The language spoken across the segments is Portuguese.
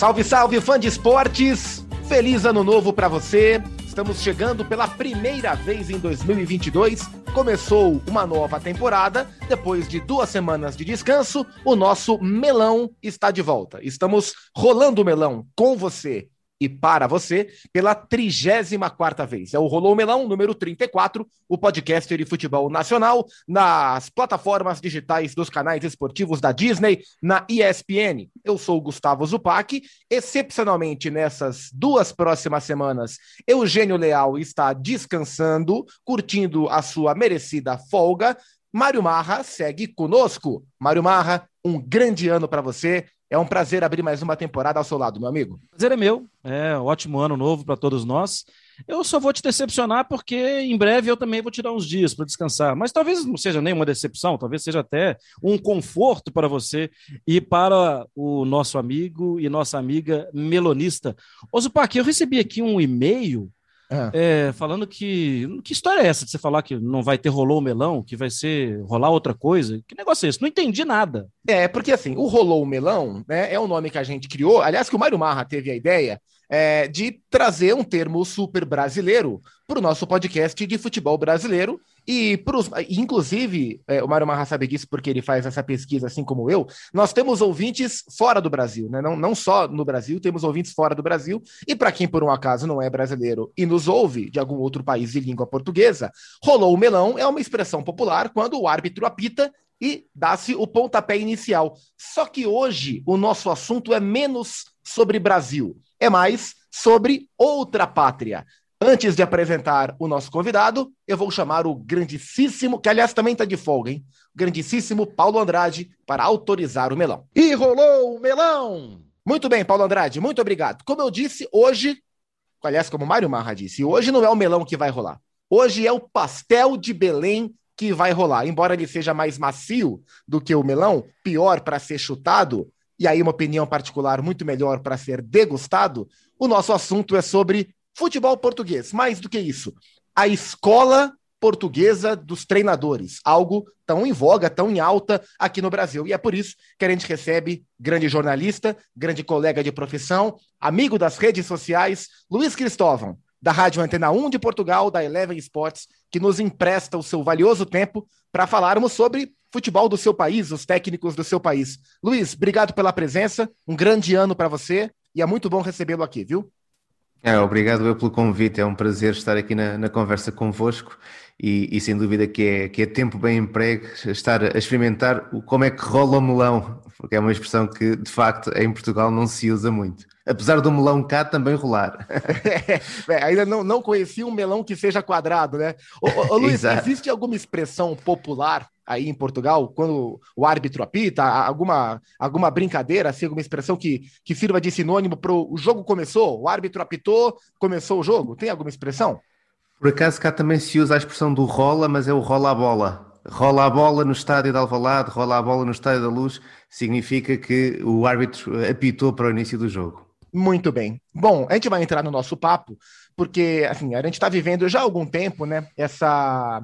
Salve, salve, fã de esportes! Feliz ano novo para você! Estamos chegando pela primeira vez em 2022. Começou uma nova temporada. Depois de duas semanas de descanso, o nosso melão está de volta. Estamos rolando o melão com você e para você pela 34 vez. É o Rolou Melão, número 34, o podcast de futebol nacional, nas plataformas digitais dos canais esportivos da Disney, na ESPN. Eu sou o Gustavo Zupac. Excepcionalmente, nessas duas próximas semanas, Eugênio Leal está descansando, curtindo a sua merecida folga. Mário Marra segue conosco. Mário Marra, um grande ano para você. É um prazer abrir mais uma temporada ao seu lado, meu amigo. Prazer é meu. É um ótimo ano novo para todos nós. Eu só vou te decepcionar porque em breve eu também vou tirar uns dias para descansar. Mas talvez não seja nenhuma decepção, talvez seja até um conforto para você e para o nosso amigo e nossa amiga melonista. Ozupac, eu recebi aqui um e-mail é. É, falando que. Que história é essa de você falar que não vai ter rolou o melão, que vai ser rolar outra coisa? Que negócio é esse? Não entendi nada. É, porque assim, o rolou o melão né, é um nome que a gente criou. Aliás, que o Mário Marra teve a ideia é, de trazer um termo super brasileiro para o nosso podcast de futebol brasileiro. E, pros, inclusive, é, o Mário Marra sabe disso porque ele faz essa pesquisa, assim como eu. Nós temos ouvintes fora do Brasil, né? Não, não só no Brasil, temos ouvintes fora do Brasil. E para quem, por um acaso, não é brasileiro e nos ouve de algum outro país de língua portuguesa, rolou o melão é uma expressão popular quando o árbitro apita e dá-se o pontapé inicial. Só que hoje o nosso assunto é menos sobre Brasil é mais sobre outra pátria. Antes de apresentar o nosso convidado, eu vou chamar o grandíssimo, que aliás também está de folga, hein? O grandíssimo Paulo Andrade para autorizar o melão. E rolou o melão! Muito bem, Paulo Andrade, muito obrigado. Como eu disse, hoje, aliás, como o Mário Marra disse, hoje não é o melão que vai rolar. Hoje é o pastel de Belém que vai rolar. Embora ele seja mais macio do que o melão, pior para ser chutado, e aí uma opinião particular muito melhor para ser degustado, o nosso assunto é sobre futebol português. Mais do que isso, a escola portuguesa dos treinadores, algo tão em voga, tão em alta aqui no Brasil. E é por isso que a gente recebe grande jornalista, grande colega de profissão, amigo das redes sociais, Luiz Cristóvão, da Rádio Antena 1 de Portugal, da Eleven Sports, que nos empresta o seu valioso tempo para falarmos sobre futebol do seu país, os técnicos do seu país. Luiz, obrigado pela presença, um grande ano para você e é muito bom recebê-lo aqui, viu? É, obrigado eu pelo convite, é um prazer estar aqui na, na conversa convosco e, e, sem dúvida que é, que é tempo bem emprego estar a experimentar o, como é que rola o melão, porque é uma expressão que de facto em Portugal não se usa muito. Apesar do melão cá também rolar. é, ainda não, não conheci um melão que seja quadrado, né? Ô, ô, ô Luiz, existe alguma expressão popular aí em Portugal, quando o árbitro apita, alguma, alguma brincadeira, assim, alguma expressão que, que sirva de sinônimo para o jogo começou, o árbitro apitou, começou o jogo? Tem alguma expressão? Por acaso cá também se usa a expressão do rola, mas é o rola a bola. Rola a bola no estádio de Alvalade, rola a bola no estádio da Luz, significa que o árbitro apitou para o início do jogo. Muito bem. Bom, a gente vai entrar no nosso papo, porque assim, a gente está vivendo já há algum tempo, né? Essa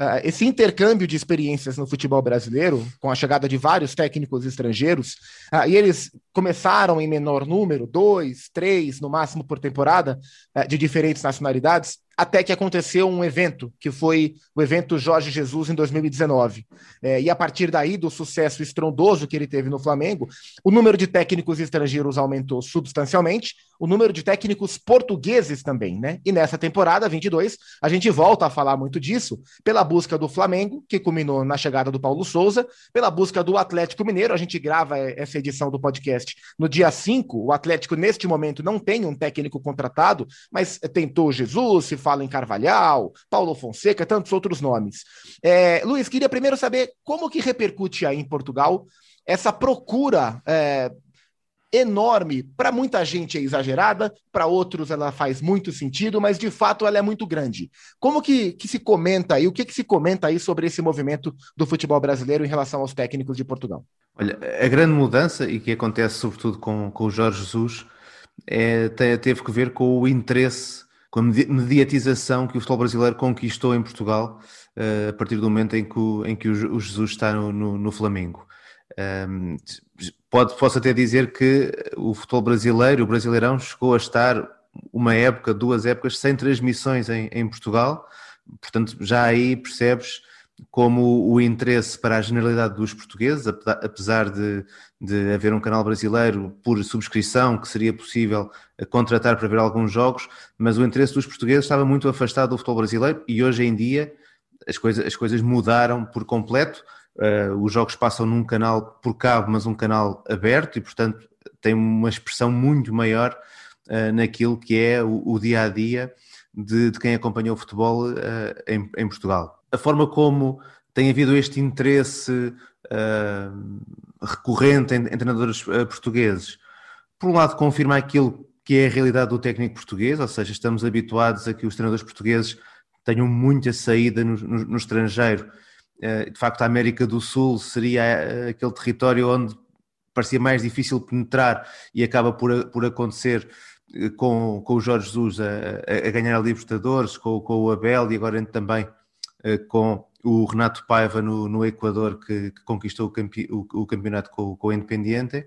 Uh, esse intercâmbio de experiências no futebol brasileiro, com a chegada de vários técnicos estrangeiros, uh, e eles começaram em menor número, dois, três no máximo por temporada, uh, de diferentes nacionalidades, até que aconteceu um evento, que foi o evento Jorge Jesus em 2019. É, e a partir daí, do sucesso estrondoso que ele teve no Flamengo, o número de técnicos estrangeiros aumentou substancialmente, o número de técnicos portugueses também, né? E nessa temporada 22, a gente volta a falar muito disso, pela busca do Flamengo, que culminou na chegada do Paulo Souza, pela busca do Atlético Mineiro, a gente grava essa edição do podcast no dia 5, o Atlético neste momento não tem um técnico contratado, mas tentou Jesus, se fala em Carvalhal, Paulo Fonseca, tantos outros nomes. É, Luiz, queria primeiro saber como que repercute aí em Portugal essa procura é, enorme. Para muita gente é exagerada, para outros ela faz muito sentido, mas de fato ela é muito grande. Como que, que se comenta aí, o que, que se comenta aí sobre esse movimento do futebol brasileiro em relação aos técnicos de Portugal? Olha, a grande mudança, e que acontece sobretudo com, com o Jorge Jesus, é, teve que ver com o interesse com a mediatização que o futebol brasileiro conquistou em Portugal uh, a partir do momento em que o, em que o Jesus está no, no, no Flamengo. Um, pode, posso até dizer que o futebol brasileiro, o Brasileirão, chegou a estar uma época, duas épocas, sem transmissões em, em Portugal, portanto, já aí percebes como o interesse para a generalidade dos portugueses, apesar de, de haver um canal brasileiro por subscrição que seria possível contratar para ver alguns jogos, mas o interesse dos portugueses estava muito afastado do futebol brasileiro e hoje em dia as coisas, as coisas mudaram por completo. Uh, os jogos passam num canal por cabo, mas um canal aberto e, portanto, tem uma expressão muito maior uh, naquilo que é o, o dia a dia de, de, quem acompanha o futebol uh, em, em, Portugal. A forma como tem havido este interesse recorrente em, em treinadores portugueses, por um lado, confirma aquilo que é a realidade do técnico português, ou seja, estamos habituados a que os treinadores portugueses tenham muita saída no, no, no estrangeiro. Eh, de facto a América do Sul seria aquele território onde parecia mais difícil penetrar e acaba por, por acontecer com, com o Jorge Jesus a, a ganhar a Libertadores, com, com o Abel e agora também com o Renato Paiva no, no Equador que, que conquistou o, campe, o, o, campeonato com, com o Independiente.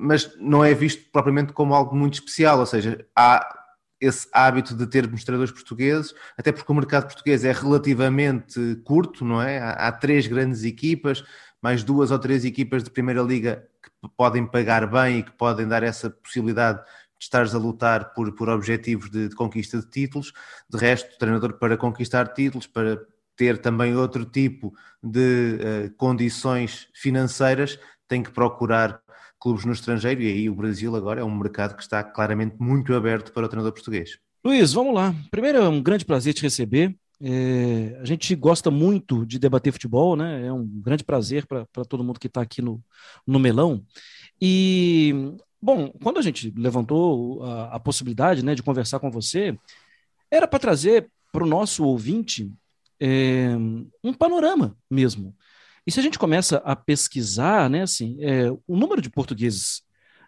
mas não é visto propriamente como algo muito especial, ou seja, há esse hábito de ter treinadores portugueses, até porque o mercado português é relativamente curto, não é? Há, há, três grandes equipas, mais duas ou três equipas de Primeira Liga que podem pagar bem e que podem dar essa possibilidade de estares a lutar por, por objetivos de, de conquista de títulos. De resto, treinador para conquistar títulos, para ter também outro tipo de uh, condições financeiras, tem que procurar clubes no estrangeiro, e aí o Brasil agora é um mercado que está claramente muito aberto para o treinador português. Luiz, vamos lá. Primeiro, é um grande prazer te receber. É, a gente gosta muito de debater futebol, né? É um grande prazer para todo mundo que está aqui no, no Melão. E, bom, quando a gente levantou a, a possibilidade né, de conversar com você, era para trazer para o nosso ouvinte é, um panorama mesmo e se a gente começa a pesquisar, né, assim, é, o número de portugueses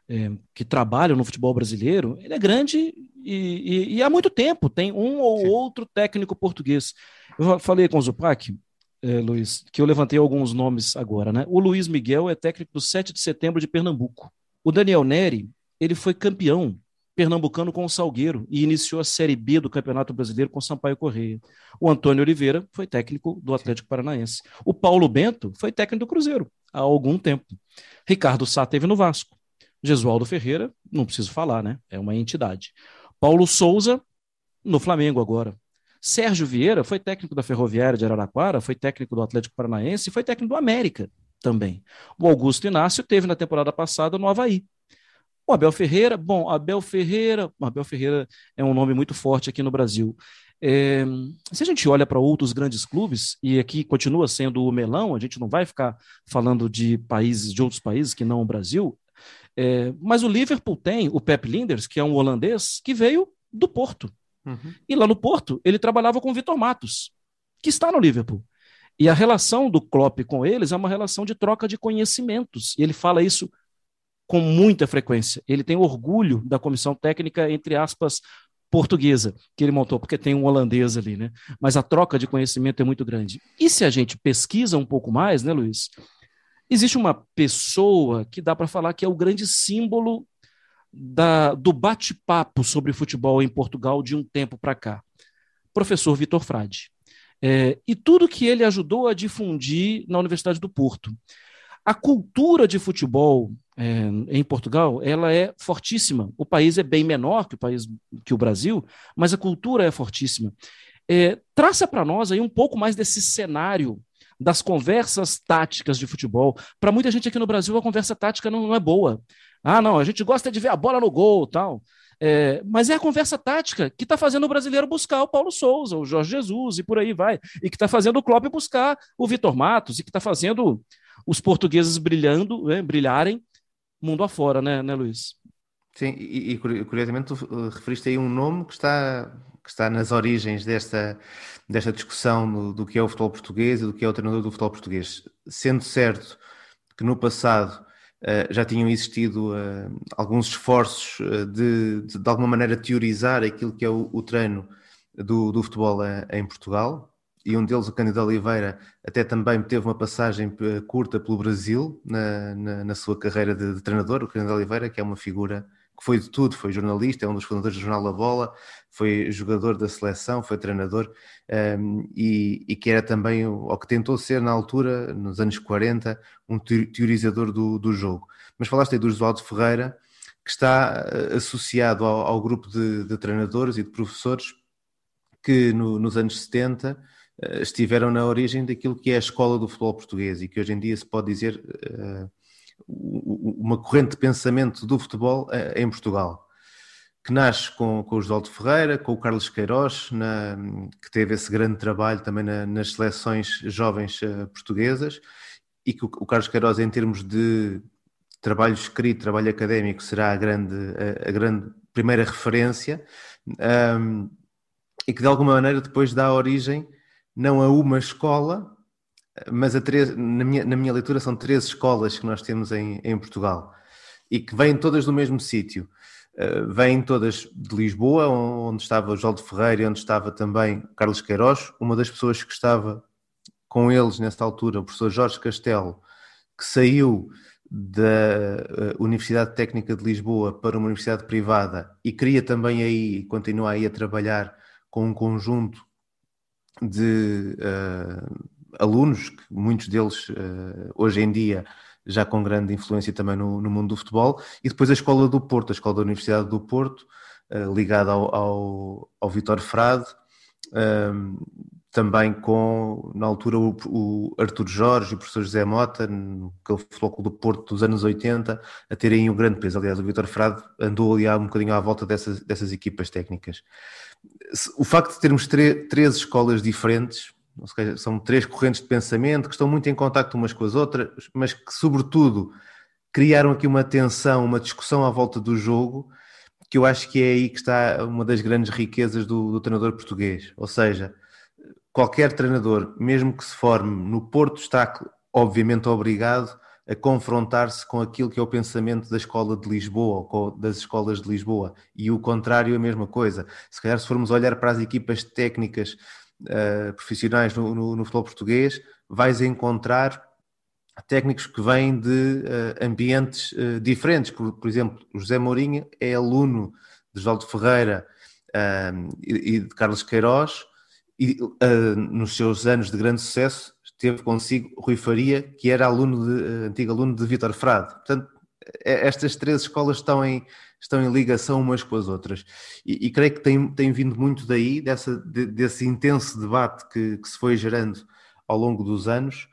é, que trabalham no futebol brasileiro, ele é grande e, e, e há muito tempo tem um ou Sim. outro técnico português. Eu falei com o Zupac, Luiz, que eu levantei alguns nomes agora, né? O Luiz Miguel é técnico do 7 de setembro de Pernambuco. O Daniel Neri, ele foi campeão pernambucano com o Salgueiro e iniciou a Série B do Campeonato Brasileiro com o Sampaio Correia. O Antônio Oliveira foi técnico do Atlético Paranaense. O Paulo Bento foi técnico do Cruzeiro há algum tempo. Ricardo Sá teve no Vasco. Gesualdo Ferreira, não preciso falar, né? É uma entidade. Paulo Souza, no Flamengo agora. Sérgio Vieira foi técnico da Ferroviária de Araraquara, foi técnico do Atlético Paranaense e foi técnico do América também. O Augusto Inácio teve na temporada passada no Havaí. O Abel Ferreira, bom, Abel Ferreira, Abel Ferreira é um nome muito forte aqui no Brasil. É, se a gente olha para outros grandes clubes, e aqui continua sendo o melão, a gente não vai ficar falando de países, de outros países que não o Brasil, é, mas o Liverpool tem o Pep Linders, que é um holandês, que veio do Porto. Uhum. E lá no Porto, ele trabalhava com o Vitor Matos, que está no Liverpool. E a relação do Klopp com eles é uma relação de troca de conhecimentos. E ele fala isso com muita frequência. Ele tem orgulho da comissão técnica, entre aspas, portuguesa, que ele montou, porque tem um holandês ali, né? Mas a troca de conhecimento é muito grande. E se a gente pesquisa um pouco mais, né, Luiz? Existe uma pessoa que dá para falar que é o grande símbolo da, do bate-papo sobre futebol em Portugal de um tempo para cá. Professor Vitor Frade. É, e tudo que ele ajudou a difundir na Universidade do Porto. A cultura de futebol é, em Portugal, ela é fortíssima. O país é bem menor que o país que o Brasil, mas a cultura é fortíssima. É, traça para nós aí um pouco mais desse cenário das conversas táticas de futebol. Para muita gente aqui no Brasil, a conversa tática não, não, é boa. Ah, não, a gente gosta de ver a bola no gol tal. É, mas é a conversa tática que está fazendo o brasileiro buscar o Paulo Souza, o Jorge Jesus e por aí vai. E que está fazendo o Klopp buscar o Vitor Matos e que está fazendo os portugueses brilhando, né, brilharem mundo afora, né, né Luiz? Sim, e, e curiosamente tu uh, referiste aí um nome que está, que está nas origens desta, desta discussão do, do que é o futebol português e do que é o treinador do futebol português. Sendo certo que no passado já tinham existido uh, alguns esforços uh, de, de, de, alguma maneira, teorizar aquilo que é o, o treino do, do futebol em Portugal, e, um deles, o Cândido Oliveira, até também teve uma passagem eh, curta pelo Brasil na, na, na sua carreira de, de, treinador. O Cândido Oliveira, que é uma figura que foi de tudo, foi jornalista, é um dos fundadores do Jornal da Bola, foi jogador da seleção, foi treinador um, ehm, e, e, que era também, ou que tentou ser na altura, nos anos 40, um teorizador do, do jogo. Mas falaste aí do Josualdo Ferreira, que está eh, associado ao, ao grupo de, de, treinadores e de professores que no, nos anos 70 eh, estiveram na origem daquilo que é a escola do futebol português e que hoje em dia se pode dizer uh, uma corrente de pensamento do futebol uh, em Portugal, que nasce com, com o José Ferreira, com o Carlos Queiroz, na, que teve esse grande trabalho também na, nas seleções jovens uh, portuguesas, e que o, o Carlos Queiroz, em termos de trabalho escrito, trabalho académico, será a grande, a, a grande primeira referência, um, e que de alguma maneira depois dá origem não a uma escola, mas três, na, minha, na minha leitura são três escolas que nós temos em, em Portugal e que vêm todas do mesmo sítio. Uh, vêm todas de Lisboa, onde estava o João de Ferreira e onde estava também Carlos Queiroz. Uma das pessoas que estava com eles nessa altura, o professor Jorge Castelo, que saiu da eh, Universidade Técnica de Lisboa para uma universidade privada e queria também aí, continua aí a trabalhar com um conjunto de uh, alunos, que muitos deles uh, hoje em dia já com grande influência também no, no, mundo do futebol, e depois a Escola do Porto, a Escola da Universidade do Porto, uh, ligada ao, ao, ao Vitor Frade, também com, na altura, o, o Artur Jorge e o professor José Mota, Futebol Clube do Porto dos anos 80, a terem um grande peso. Aliás, o Vitor Frade andou ali um bocadinho à volta dessas, dessas equipas técnicas. O facto de termos três escolas diferentes, seja, são três correntes de pensamento que estão muito em contato umas com as outras, mas que, sobretudo, criaram aqui uma tensão, uma discussão à volta do jogo, que eu acho que é aí que está uma das grandes riquezas do, do treinador português. Ou seja, qualquer treinador, mesmo que se forme no Porto, está obviamente obrigado a confrontar-se com aquilo que é o pensamento da escola de Lisboa ou das escolas de Lisboa e o contrário é a mesma coisa. Se calhar se formos olhar para as equipas técnicas uh, profissionais no, no, no, futebol português, vais encontrar técnicos que vêm de uh, ambientes uh, diferentes. Por, por, exemplo, José Mourinho é aluno de de Ferreira e, e de Carlos Queiroz, e nos seus anos de grande sucesso teve consigo Rui Faria, que era aluno de, antigo aluno de Vitor Frade. Portanto, estas três escolas estão em, estão em ligação umas com as outras. E, e creio que tem, tem vindo muito daí, dessa, de, desse intenso debate que, que, se foi gerando ao longo dos anos,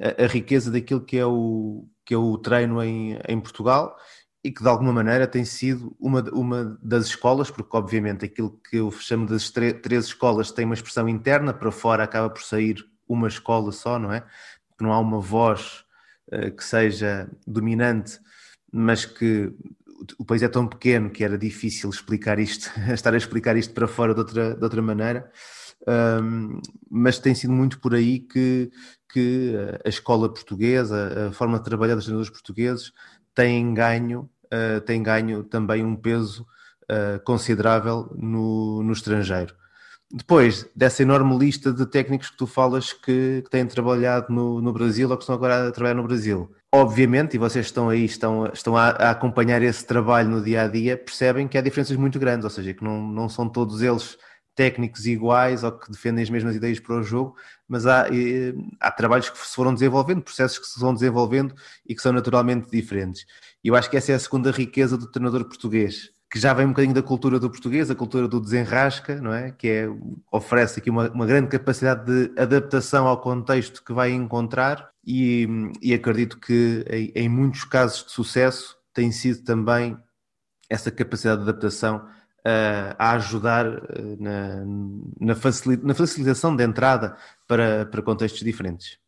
a, a, riqueza daquilo que é o, que é o treino em, em Portugal e que de alguma maneira tem sido uma, uma das escolas, porque obviamente aquilo que eu chamo das três escolas tem uma expressão interna, para fora acaba por sair uma escola só, não é? Que não há uma voz uh, que seja dominante, mas que o país é tão pequeno que era difícil explicar isto, estar a explicar isto para fora de outra, de outra maneira. Um, mas tem sido muito por aí que, que a escola portuguesa, a forma de trabalhar dos treinadores portugueses, têm ganho, uh, têm ganho também um peso uh, considerável no, no estrangeiro. Depois dessa enorme lista de técnicos que tu falas que, que têm trabalhado no, no, Brasil ou que estão agora a trabalhar no Brasil. Obviamente, e vocês estão aí, estão, estão a, a, acompanhar esse trabalho no dia a dia, percebem que há diferenças muito grandes, ou seja, que não, não são todos eles técnicos iguais ou que defendem as mesmas ideias para o jogo, mas há, há trabalhos que se foram desenvolvendo, processos que se vão desenvolvendo e que são naturalmente diferentes. E eu acho que essa é a segunda riqueza do treinador português, que já vem um bocadinho da cultura do português, a cultura do desenrasca, não é? Que é, oferece aqui uma, uma grande capacidade de adaptação ao contexto que vai encontrar e, e acredito que em, em muitos casos de sucesso tem sido também essa capacidade de adaptação a ajudar eh, na, na, facilitação de entrada para, para contextos diferentes.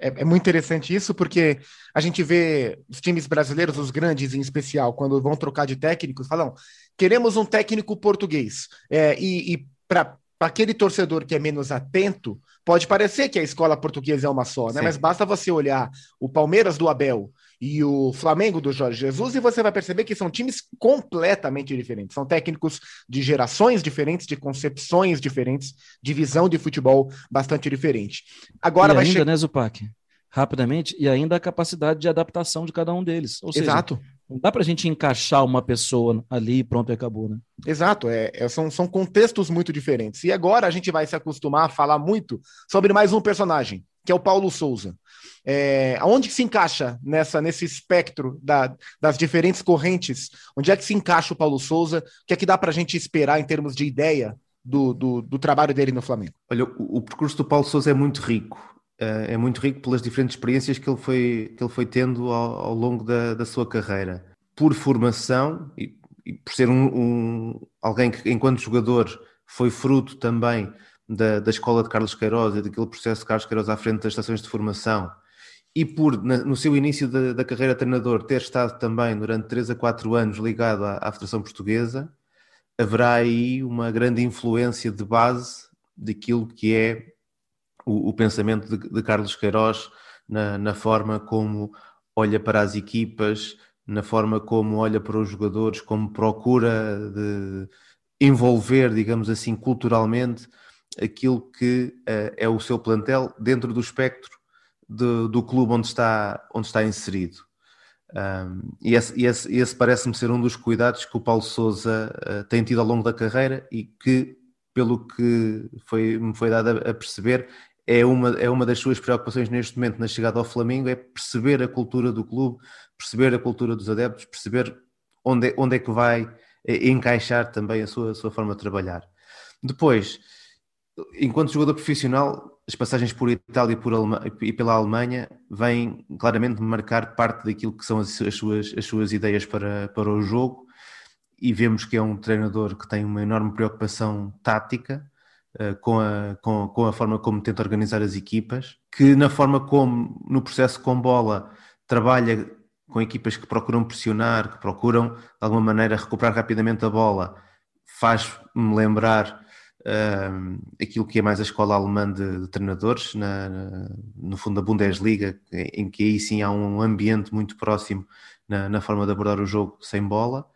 É, é, muito interessante isso, porque a gente vê os times brasileiros, os grandes em especial, quando vão trocar de técnico, falam: queremos um técnico português. É, e, e para aquele torcedor que é menos atento, pode parecer que a escola portuguesa é uma só, né? Mas basta você olhar o Palmeiras do Abel e o Flamengo do Jorge Jesus, e você vai perceber que são times completamente diferentes. São técnicos de gerações diferentes, de concepções diferentes, de visão de futebol bastante diferente. Agora e vai ainda, che... né, Zupac? Rapidamente, e ainda a capacidade de adaptação de cada um deles. Ou seja, Exato. Não dá para a gente encaixar uma pessoa ali e pronto, acabou, né? Exato, é, é, são, são contextos muito diferentes. E agora a gente vai se acostumar a falar muito sobre mais um personagem, que é o Paulo Souza. É, aonde se encaixa nessa nesse espectro da, das diferentes correntes? Onde é que se encaixa o Paulo Souza? O que é que dá para a gente esperar em termos de ideia do, do, do trabalho dele no Flamengo? Olha, o, o, percurso do Paulo Souza é muito rico. É, é muito rico pelas diferentes experiências que ele foi, que ele foi tendo ao, ao longo da, da sua carreira. Por formação e, e por ser um, um, alguém que, enquanto jogador, foi fruto também da, da escola de Carlos Queiroz e daquele processo de Carlos Queiroz à frente das estações de formação e por, na, no seu início da, da, carreira treinador, ter estado também durante 3 a 4 anos ligado à, à Federação Portuguesa, haverá aí uma grande influência de base daquilo que é o, o pensamento de, de, Carlos Queiroz na, na, forma como olha para as equipas, na forma como olha para os jogadores, como procura de envolver, digamos assim, culturalmente aquilo que uh, é o seu plantel dentro do espectro do, do clube onde está, onde está inserido. Um, e esse, esse, esse parece-me ser um dos cuidados que o Paulo Souza uh, tem tido ao longo da carreira e que, pelo que foi, me foi dado a, a, perceber, é uma, é uma das suas preocupações neste momento na chegada ao Flamengo, é perceber a cultura do clube, perceber a cultura dos adeptos, perceber onde, é, onde é que vai eh, encaixar também a sua, a sua forma de trabalhar. Depois, enquanto jogador profissional, as passagens por Itália e, por Alema e pela Alemanha vêm claramente marcar parte daquilo que são as, as, suas, as suas ideias para, para o jogo e vemos que é um treinador que tem uma enorme preocupação tática com, a, com, com a forma como tenta organizar as equipas, que na forma como no processo com bola trabalha com equipas que procuram pressionar, que procuram de alguma maneira recuperar rapidamente a bola, faz-me lembrar uh, aquilo que é mais a escola alemã de, de treinadores, na, na, no fundo da Bundesliga, em que aí sim há um ambiente muito próximo na, na, forma de abordar o jogo sem bola.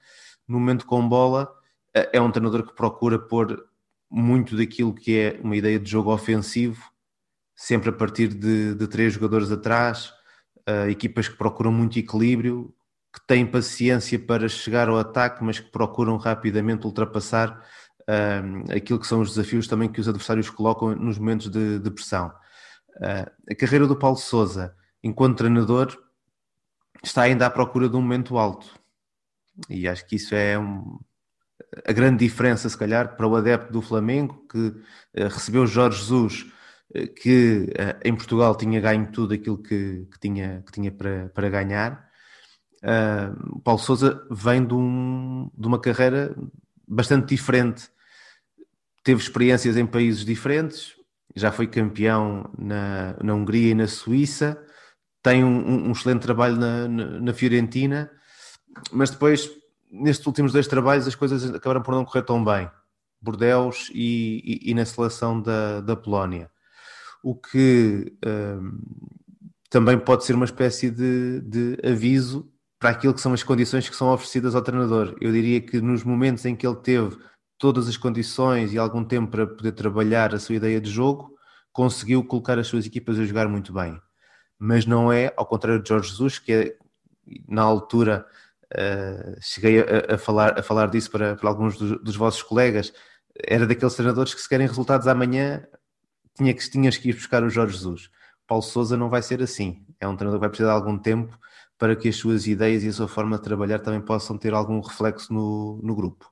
No momento com bola, é um treinador que procura pôr muito daquilo que é uma ideia de jogo ofensivo, sempre a partir de, de três jogadores atrás, uh, equipas que procuram muito equilíbrio, que têm paciência para chegar ao ataque, mas que procuram rapidamente ultrapassar uh, aquilo que são os desafios também que os adversários colocam nos momentos de, de pressão. Uh, a carreira do Paulo Souza, enquanto treinador, está ainda à procura de um momento alto. E acho que isso é um, a grande diferença, se calhar, para o adepto do Flamengo, que uh, recebeu Jorge Jesus, uh, que uh, em Portugal tinha ganho tudo aquilo que, que tinha, que tinha para, para ganhar. o Paulo Souza vem de, um, de uma carreira bastante diferente. Teve experiências em países diferentes, já foi campeão na, na Hungria e na Suíça, tem um, um excelente trabalho na, na, Fiorentina, mas depois, nestes últimos dois trabalhos, as coisas acabaram por não correr tão bem. Bordeus e, e, e na seleção da, da Polónia. O que um, também pode ser uma espécie de, de aviso para aquilo que são as condições que são oferecidas ao treinador. Eu diria que nos momentos em que ele teve todas as condições e algum tempo para poder trabalhar a sua ideia de jogo, conseguiu colocar as suas equipas a jogar muito bem. Mas não é, ao contrário de Jorge Jesus, que é, na altura uh, cheguei a, a, falar, a falar disso para, para alguns dos, dos, vossos colegas, era daqueles treinadores que se querem resultados amanhã, tinha que, tinhas que ir buscar o Jorge Jesus. Paulo Souza não vai ser assim. É um treinador que vai precisar de algum tempo para que as suas ideias e a sua forma de trabalhar também possam ter algum reflexo no, no grupo.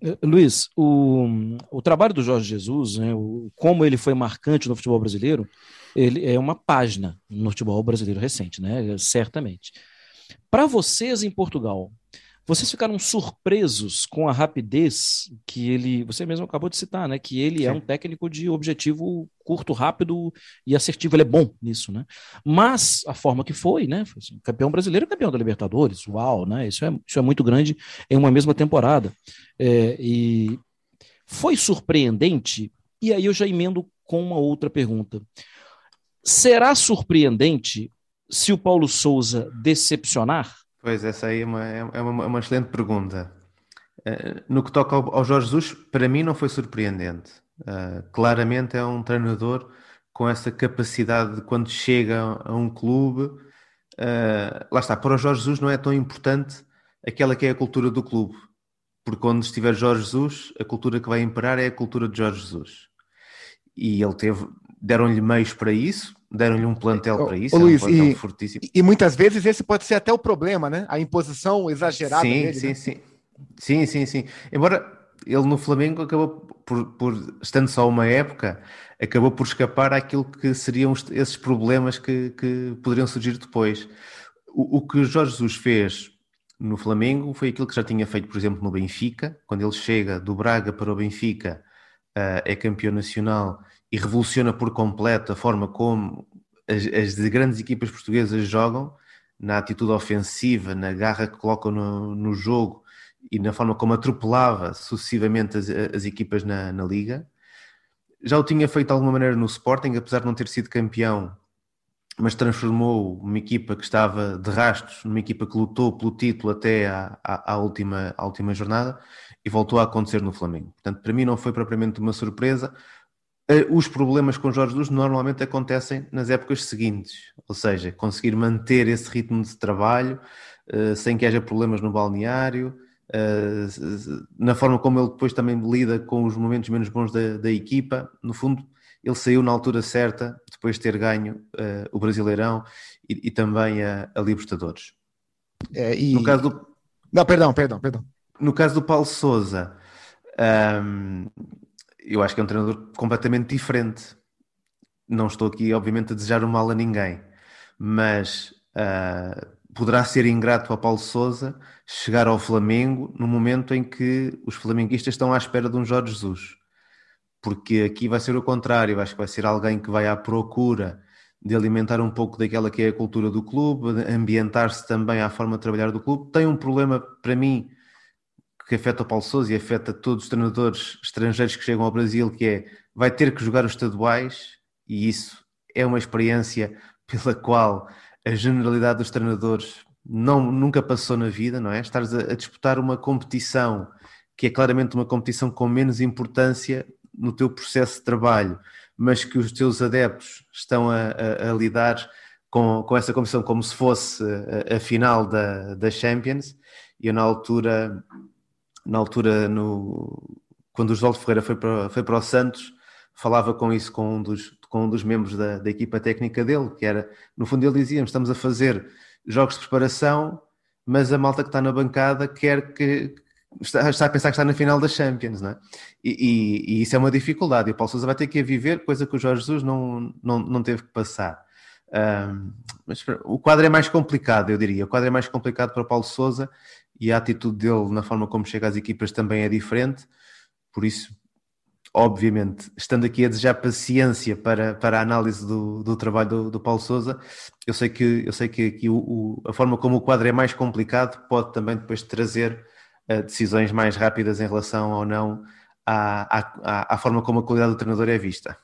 Eh, Luiz, o, o trabalho do Jorge Jesus, né, o, como ele foi marcante no futebol brasileiro, ele é uma página no futebol brasileiro recente, né? Certamente. Para vocês em Portugal, vocês ficaram surpresos com a rapidez que ele, você mesmo acabou de citar, né? Que ele é Sim. é um técnico de objetivo curto, rápido e assertivo. Ele é bom nisso, né? Mas a forma que foi, né? Foi assim, campeão brasileiro, campeão da Libertadores, uau, né? Isso é, isso é muito grande em uma mesma temporada. É, e foi surpreendente. E aí eu já emendo com uma outra pergunta. Será surpreendente se o Paulo Souza decepcionar? Pois, essa aí é uma, é uma, uma excelente pergunta. Uh, no que toca ao, ao, Jorge Jesus, para mim não foi surpreendente. Uh, claramente é um treinador com essa capacidade de quando chega a um clube, uh, lá está, para o Jorge Jesus não é tão importante aquela que é a cultura do clube, porque quando estiver Jorge Jesus, a cultura que vai imperar é a cultura de Jorge Jesus. E ele teve, deram-lhe meios para isso, deram-lhe um plantel para isso, ô, Luiz, um e, e, muitas vezes esse pode ser até o problema, né? A imposição exagerada sim, dele. Sim, né? sim, sim, sim, sim. Embora ele no Flamengo acabou por, por, estando só uma época, acabou por escapar àquilo que seriam esses problemas que, que poderiam surgir depois. O, o que Jorge Jesus fez no Flamengo foi aquilo que já tinha feito, por exemplo, no Benfica, quando ele chega do Braga para o Benfica, uh, é campeão nacional e revoluciona por completo a forma como as, as grandes equipas portuguesas jogam, na atitude ofensiva, na garra que colocam no, no jogo e na forma como atropelava sucessivamente as, as equipas na, na, liga. Já o tinha feito de alguma maneira no Sporting, apesar de não ter sido campeão, mas transformou uma equipa que estava de rastros numa equipa que lutou pelo título até à, à, à última, à última jornada e voltou a acontecer no Flamengo. Portanto, para mim não foi propriamente uma surpresa. Eh, os problemas com Jorge Jesus normalmente acontecem nas épocas seguintes, ou seja, conseguir manter esse ritmo de trabalho eh, sem que haja problemas no balneário, eh, na forma como ele depois também lida com os momentos menos bons da, da equipa. No fundo, ele saiu na altura certa, depois de ter ganho uh, o Brasileirão e, e também a, a Libertadores. É, e... No caso do... Não, perdão, perdão, perdão. No caso do Paulo Souza, um, eu acho que é um treinador completamente diferente. Não estou aqui, obviamente, a desejar o mal a ninguém, mas uh, poderá ser ingrato a Paulo Souza chegar ao Flamengo no momento em que os flamenguistas estão à espera de um Jorge Jesus porque aqui vai ser o contrário, acho que vai ser alguém que vai à procura de alimentar um pouco daquela que é a cultura do clube, ambientar-se também à forma de trabalhar do clube. Tem um problema para mim que afeta o Paulo Sousa e afeta todos os treinadores estrangeiros que chegam ao Brasil, que é vai ter que jogar os estaduais e isso é uma experiência pela qual a generalidade dos treinadores não, nunca passou na vida, não é? Estares a, a disputar uma competição que é claramente uma competição com menos importância no teu processo de trabalho, mas que os teus adeptos estão a, a, a lidar com, com essa competição como se fosse a, a, final da, da Champions, e eu na altura, na altura no, quando o João Ferreira foi para, foi para o Santos, falava com isso com um dos, com um dos membros da, da equipa técnica dele, que era, no fundo ele dizia, estamos a fazer jogos de preparação, mas a malta que está na bancada quer que, está, está, a pensar que está na final da Champions, não é? E, e, e, isso é uma dificuldade. E o Paulo Sousa vai ter que a viver, coisa que o Jorge Jesus não, não, não teve que passar. Mas o quadro é mais complicado, eu diria. O quadro é mais complicado para Paulo Sousa e a atitude dele na forma como chega às equipas também é diferente. Por isso, obviamente, estando aqui a desejar paciência para, para a análise do, do trabalho do, do Paulo Sousa, eu sei que, eu sei que aqui o, o, a forma como o quadro é mais complicado pode também depois trazer decisões mais rápidas em relação ou não à, à, à forma como a qualidade do treinador é vista.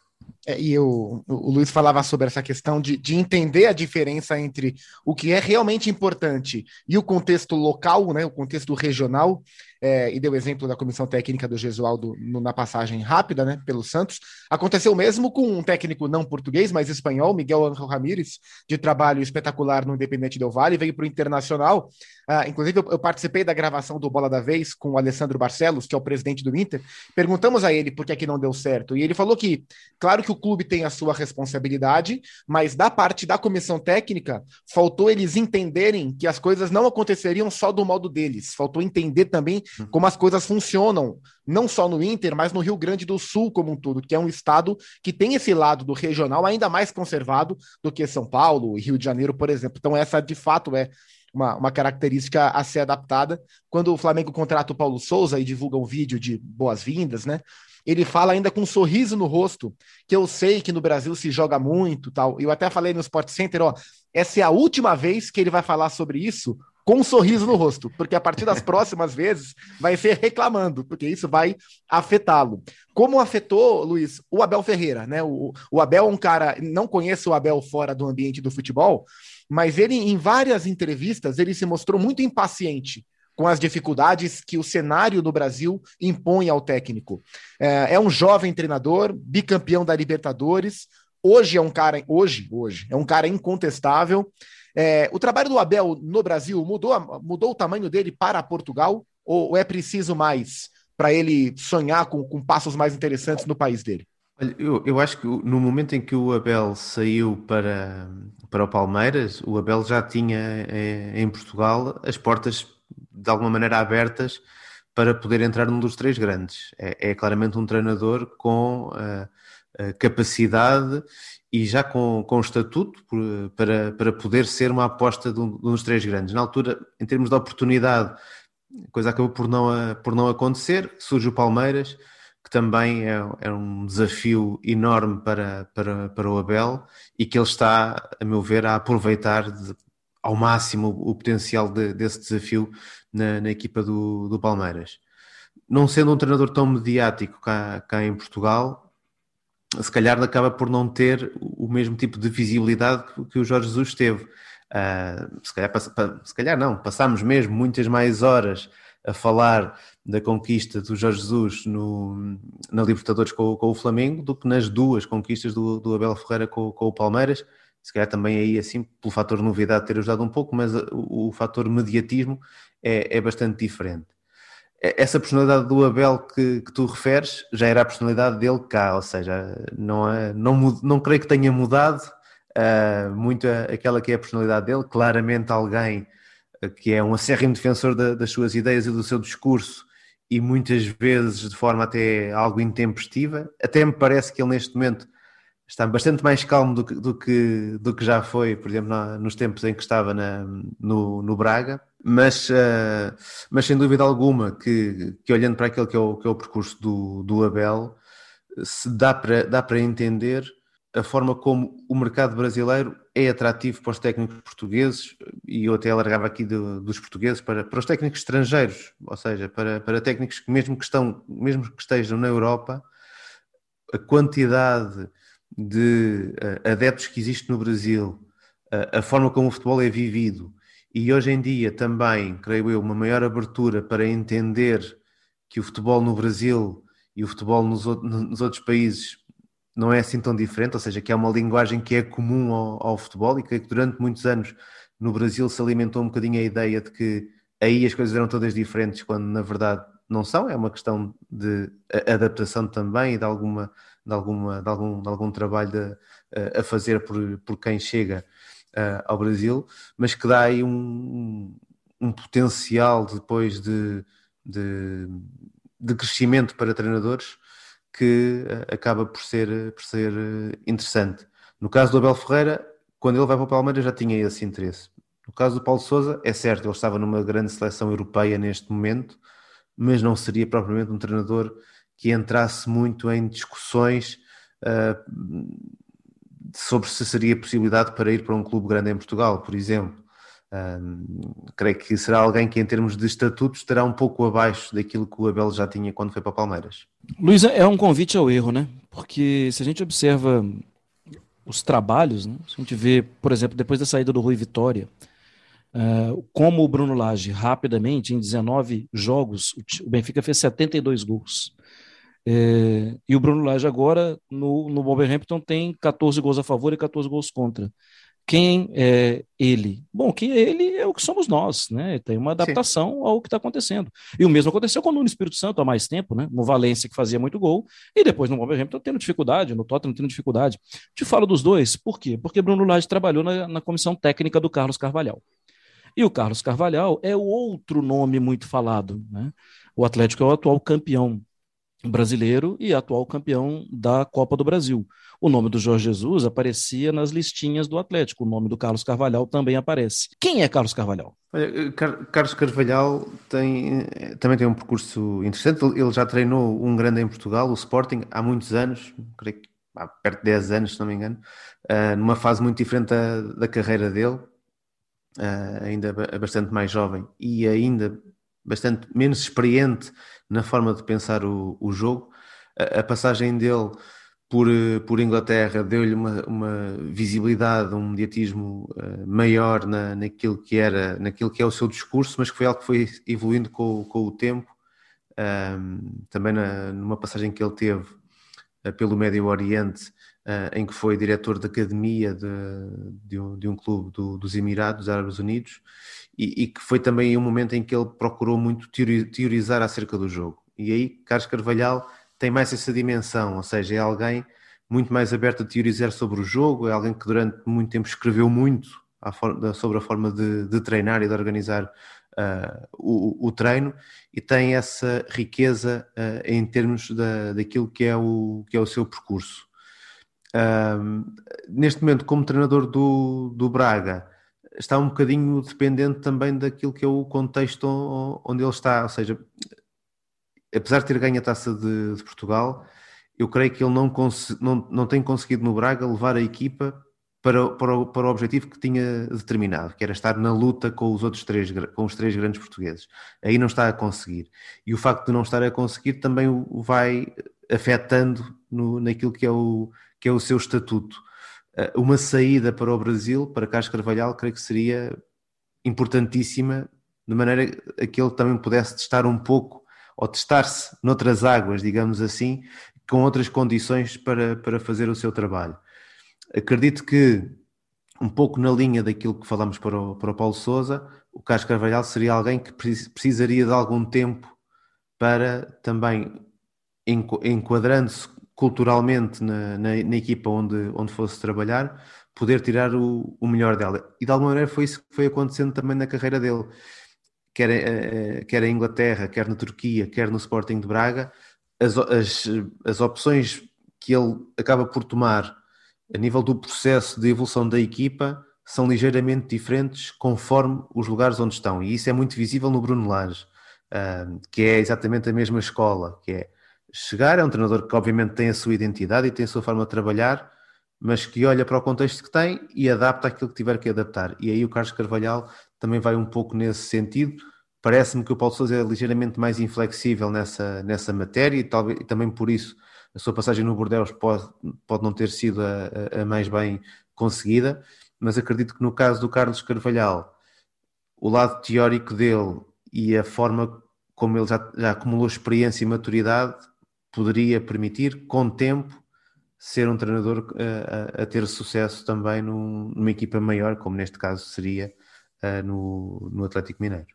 É, e eu, o Luiz falava sobre essa questão de, de entender a diferença entre o que é realmente importante e o contexto local, né, o contexto regional, é, e deu exemplo da comissão técnica do Gesualdo no, na passagem rápida, né, pelo Santos. Aconteceu mesmo com um técnico não português, mas espanhol, Miguel Ángel Ramírez, de trabalho espetacular no Independente Del Vale, veio para o Internacional. Ah, inclusive, eu, eu, participei da gravação do Bola da Vez com o Alessandro Barcelos, que é o presidente do Inter. Perguntamos a ele por que, é que não deu certo. E ele falou que, claro que o clube tem a sua responsabilidade, mas da parte da comissão técnica, faltou eles entenderem que as coisas não aconteceriam só do modo deles. Faltou entender também. Como as coisas funcionam, não só no Inter, mas no Rio Grande do Sul como um todo, que é um estado que tem esse lado do regional ainda mais conservado do que São Paulo e Rio de Janeiro, por exemplo. Então, essa de fato é uma, uma característica a ser adaptada. Quando o Flamengo contrata o Paulo Souza e divulga um vídeo de boas-vindas, né? Ele fala ainda com um sorriso no rosto, que eu sei que no Brasil se joga muito, tal. Eu até falei no Sport Center, ó, essa é a última vez que ele vai falar sobre isso, com um sorriso no rosto, porque a partir das próximas vezes vai ser reclamando, porque isso vai afetá-lo. Como afetou, Luiz, o Abel Ferreira, né? O, o Abel é um cara, não conheço o Abel fora do ambiente do futebol, mas ele, em várias entrevistas, ele se mostrou muito impaciente com as dificuldades que o cenário do Brasil impõe ao técnico. É, é, um jovem treinador, bicampeão da Libertadores. Hoje é um cara, hoje, hoje é um cara incontestável. É, o trabalho do Abel no Brasil mudou, mudou o tamanho dele para Portugal ou, é preciso mais para ele sonhar com, com passos mais interessantes no país dele? Eu, eu, acho que no momento em que o Abel saiu para, para o Palmeiras, o Abel já tinha é, em Portugal as portas de alguma maneira abertas para poder entrar num dos três grandes. É, é claramente um treinador com uh, capacidade e já com, com estatuto para, para poder ser uma aposta de um, de um, dos três grandes. Na altura, em termos de oportunidade, a coisa acabou por não, por não acontecer, surge o Palmeiras, que também é, é, um desafio enorme para, para, para o Abel e que ele está, a meu ver, a aproveitar de, ao máximo o potencial de, desse desafio na, na equipa do, do, Palmeiras. Não sendo um treinador tão mediático cá, cá em Portugal, se calhar acaba por não ter o mesmo tipo de visibilidade que o Jorge Jesus teve. Uh, se, calhar, se calhar não, passámos mesmo muitas mais horas a falar da conquista do Jorge Jesus no, na Libertadores com, com, o Flamengo do que nas duas conquistas do, do Abel Ferreira com, com, o Palmeiras. Se calhar também aí, assim, pelo fator novidade ter ajudado um pouco, mas o, o fator mediatismo é, é, bastante diferente. Essa personalidade do Abel que, que, tu referes já era a personalidade dele cá, ou seja, não, é, não, não creio que tenha mudado uh, muito aquela que é a personalidade dele. Claramente, alguém que é um acérrimo defensor da, das suas ideias e do seu discurso e muitas vezes de forma até algo intempestiva. Até me parece que ele neste momento está bastante mais calmo do que, do que, do que já foi, por exemplo, na, nos tempos em que estava na, no, no Braga. Mas, uh, mas sem dúvida alguma que, que olhando para aquele que é o, que é o percurso do, do Abel, se dá para, dá para entender a forma como o mercado brasileiro é atrativo para os técnicos portugueses e eu até alargava aqui do, dos portugueses para, para os técnicos estrangeiros, ou seja, para, para técnicos que mesmo que, estão, mesmo que estejam na Europa, a quantidade de uh, adeptos que existe no Brasil, uh, a forma como o futebol é vivido e hoje em dia também, creio eu, uma maior abertura para entender que o futebol no Brasil e o futebol nos, outros países não é assim tão diferente, ou seja, que é uma linguagem que é comum ao, ao, futebol e que durante muitos anos no Brasil se alimentou um bocadinho a ideia de que aí as coisas eram todas diferentes, quando na verdade não são, é uma questão de adaptação também e de, alguma, de, alguma, de, algum, de algum trabalho de, a fazer por, por quem chega uh, ao Brasil, mas que dá aí um, um potencial depois de, de, de crescimento para treinadores que uh, acaba por ser, por ser interessante. No caso do Abel Ferreira, quando ele vai para o Palmeiras já tinha esse interesse. No caso do Paulo Sousa, é certo, ele estava numa grande seleção europeia neste momento, mas não seria propriamente um treinador que entrasse muito em discussões uh, sobre se seria possibilidade para ir para um clube grande em Portugal, por exemplo. Um, creio que será alguém que, em termos de estatutos, estará um pouco abaixo daquilo que o Abel já tinha quando foi para Palmeiras. Luísa, é um convite ao erro, né? Porque se a gente observa os trabalhos, né? se a gente vê, por exemplo, depois da saída do Rui Vitória, uh, como o Bruno Lage, rapidamente, em 19 jogos, o Benfica fez 72 gols. É, e o Bruno Lage agora, no, no Wolverhampton, tem 14 gols a favor e 14 gols contra. Quem é ele? Bom, quem é ele é o que somos nós, né? Tem uma adaptação Sim. ao que está acontecendo. E o mesmo aconteceu com o Nuno Espírito Santo há mais tempo, né? No Valência, que fazia muito gol, e depois no Wolverhampton tendo dificuldade, no Tottenham tendo dificuldade. Te falo dos dois, por quê? Porque Bruno Lage trabalhou na, na comissão técnica do Carlos Carvalhal. E o Carlos Carvalhal é o outro nome muito falado, né? O Atlético é o atual campeão brasileiro e atual campeão da Copa do Brasil. O nome do Jorge Jesus aparecia nas listinhas do Atlético, o nome do Carlos Carvalhal também aparece. Quem é Carlos Carvalhal? Olha, Carlos Carvalhal tem, também tem um percurso interessante. Ele já treinou um grande em Portugal, o Sporting, há muitos anos, creio que há perto de 10 anos, se não me engano, uh, numa fase muito diferente da, da carreira dele. ainda bastante mais jovem e ainda bastante menos experiente na forma de pensar o, o jogo. A, a, passagem dele por, por Inglaterra deu-lhe uma, uma, visibilidade, um mediatismo uh, maior na, naquilo, que era, naquilo que é o seu discurso, mas que foi algo que foi evoluindo com, com o tempo. Um, também na, numa passagem que ele teve uh, pelo Médio Oriente, uh, em que foi diretor de academia de, de, um, de um clube do, dos Emirados Árabes Unidos, e, e, que foi também um momento em que ele procurou muito teorizar acerca do jogo. E aí Carlos Carvalhal tem mais essa dimensão, ou seja, é alguém muito mais aberto a teorizar sobre o jogo, é alguém que durante muito tempo escreveu muito sobre a forma de, de treinar e de organizar uh, o, o, treino e tem essa riqueza uh, em termos da, daquilo que é, o, que é o seu percurso. Uh, neste momento, como treinador do, do Braga, está um bocadinho dependente também daquilo que é o contexto onde ele está, ou seja, apesar de ter ganho a taça de, de Portugal, eu creio que ele não, não, não tem conseguido no Braga levar a equipa para, para, o, para o objetivo que tinha determinado, que era estar na luta com os outros três, com os três grandes portugueses. Aí não está a conseguir. E o facto de não estar a conseguir também o vai afetando no, naquilo que é, o, que é o seu estatuto. Eh, uma saída para o Brasil, para Carlos Carvalhal, creio que seria importantíssima, de maneira a que ele também pudesse testar um pouco, ou testar-se noutras águas, digamos assim, com outras condições para, para fazer o seu trabalho. Acredito que, um pouco na linha daquilo que falamos para o, para o Paulo Souza, o Carlos Carvalhal seria alguém que precisaria de algum tempo para também, enquadrando-se culturalmente na, na, na, equipa onde, onde fosse trabalhar, poder tirar o, o, melhor dela. E de alguma maneira foi isso que foi acontecendo também na carreira dele. Quer, uh, quer em Inglaterra, quer na Turquia, quer no Sporting de Braga, as, as, as opções que ele acaba por tomar a nível do processo de evolução da equipa são ligeiramente diferentes conforme os lugares onde estão. E isso é muito visível no Bruno Lage, uh, que é exatamente a mesma escola, que é chegar, é um treinador que obviamente tem a sua identidade e tem a sua forma de trabalhar, mas que olha para o contexto que tem e adapta aquilo que tiver que adaptar. E aí o Carlos Carvalhal também vai um pouco nesse sentido. Parece-me que o Paulo Sousa é ligeiramente mais inflexível nessa, nessa matéria e, talvez, e também por isso a sua passagem no Bordeaux pode, pode não ter sido a, a, mais bem conseguida, mas acredito que no caso do Carlos Carvalhal, o lado teórico dele e a forma como ele já, já acumulou experiência e maturidade poderia permitir, com tempo, ser um treinador a, a ter sucesso também num, numa equipa maior, como neste caso seria uh, no, no Atlético Mineiro.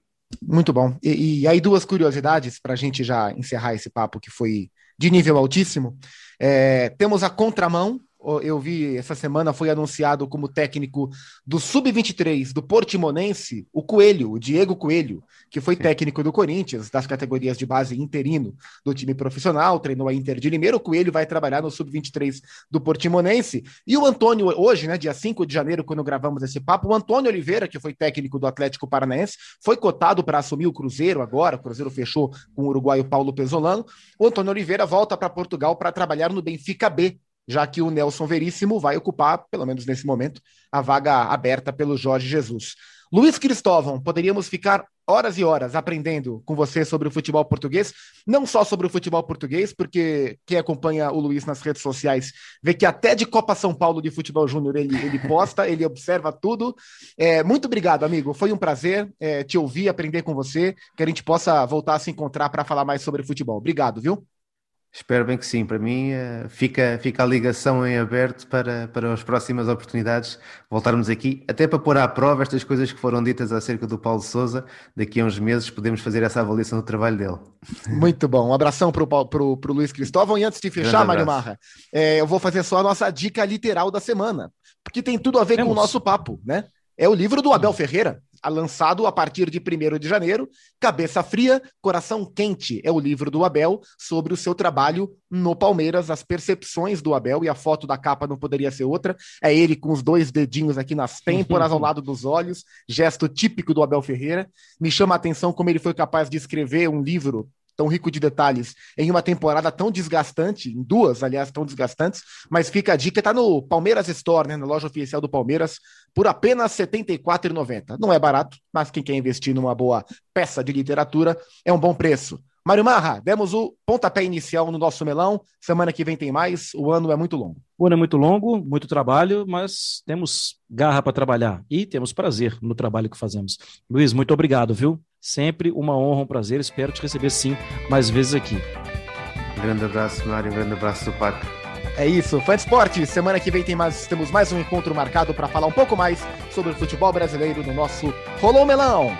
Muito bom. E, e aí, duas curiosidades para a gente já encerrar esse papo que foi de nível altíssimo. É, temos a contramão, eu vi essa semana foi anunciado como técnico do Sub-23 do Portimonense, o Coelho, o Diego Coelho, que foi técnico do Corinthians, das categorias de base interino do time profissional, treinou a Inter de Limeira. O Coelho vai trabalhar no Sub-23 do Portimonense. E o Antônio, hoje, né, dia 5 de janeiro, quando gravamos esse papo, o Antônio Oliveira, que foi técnico do Atlético Paranaense, foi cotado para assumir o Cruzeiro agora. O Cruzeiro fechou com o uruguaio Paulo Pesolano. O Antônio Oliveira volta para Portugal para trabalhar no Benfica B, já que o Nelson Veríssimo vai ocupar, pelo menos nesse momento, a vaga aberta pelo Jorge Jesus. Luiz Cristóvão, poderíamos ficar horas e horas aprendendo com você sobre o futebol português, não só sobre o futebol português, porque quem acompanha o Luiz nas redes sociais vê que até de Copa São Paulo de Futebol Júnior ele, ele posta, ele observa tudo. É, muito obrigado, amigo. Foi um prazer é, te ouvir, aprender com você, que a gente possa voltar a se encontrar para falar mais sobre futebol. Obrigado, viu? Espero bem que sim. Para mim, eh, fica, fica a ligação em aberto para, para as próximas oportunidades voltarmos aqui, até para pôr à prova estas coisas que foram ditas acerca do Paulo Souza. Daqui a uns meses podemos fazer essa avaliação do trabalho dele. Muito bom. Um abração para o Luiz Cristóvão. E antes de fechar, Mário Marra, é, eu vou fazer só a nossa dica literal da semana, porque tem tudo a ver Temos. com o nosso papo, né? É o livro do Abel Ferreira, lançado a partir de 1 de janeiro. Cabeça Fria, Coração Quente é o livro do Abel sobre o seu trabalho no Palmeiras, as percepções do Abel e a foto da capa não poderia ser outra. É ele com os dois dedinhos aqui nas têmporas, ao lado dos olhos, gesto típico do Abel Ferreira. Me chama a atenção como ele foi capaz de escrever um livro tão rico de detalhes em uma temporada tão desgastante, em duas, aliás, tão desgastantes, mas fica a dica, tá no Palmeiras Store, né, na loja oficial do Palmeiras, por apenas R$ 74,90. Não é barato, mas quem quer investir numa boa peça de literatura é um bom preço. Mário Marra, demos o pontapé inicial no nosso melão. Semana que vem tem mais. O ano é muito longo. O ano é muito longo, muito trabalho, mas temos garra para trabalhar e temos prazer no trabalho que fazemos. Luiz, muito obrigado, viu? Sempre uma honra, um prazer. Espero te receber sim mais vezes aqui. Um grande abraço, Mário. Um grande abraço do Paco. É isso, Fã de Esporte. Semana que vem tem mais, temos mais um encontro marcado para falar um pouco mais sobre o futebol brasileiro no nosso Rolou Melão.